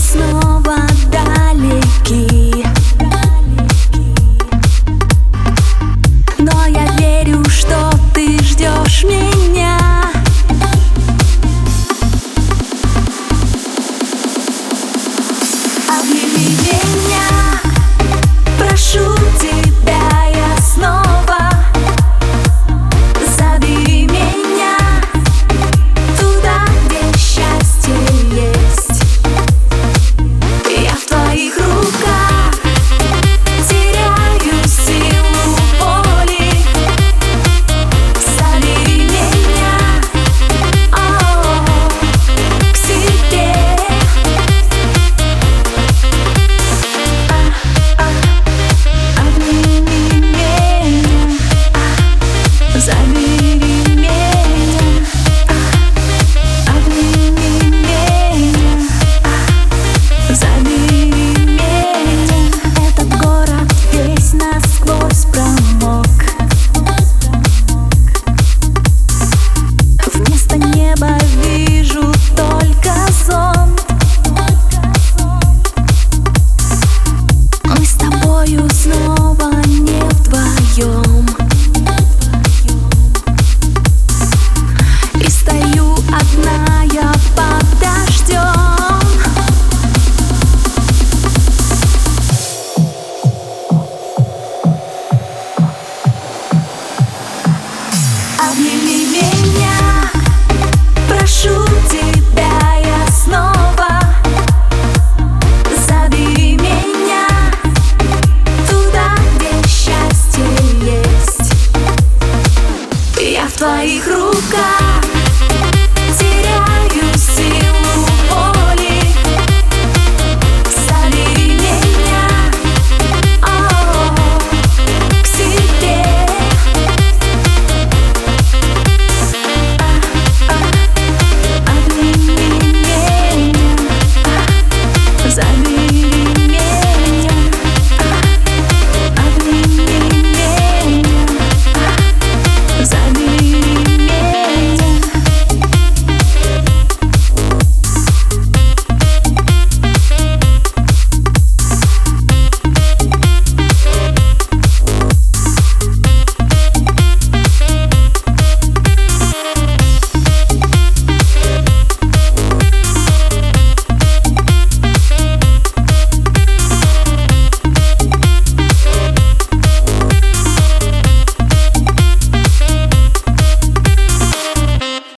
Snow. Обними меня, прошу тебя я снова Забери меня туда, где счастье есть Я в твоих руках.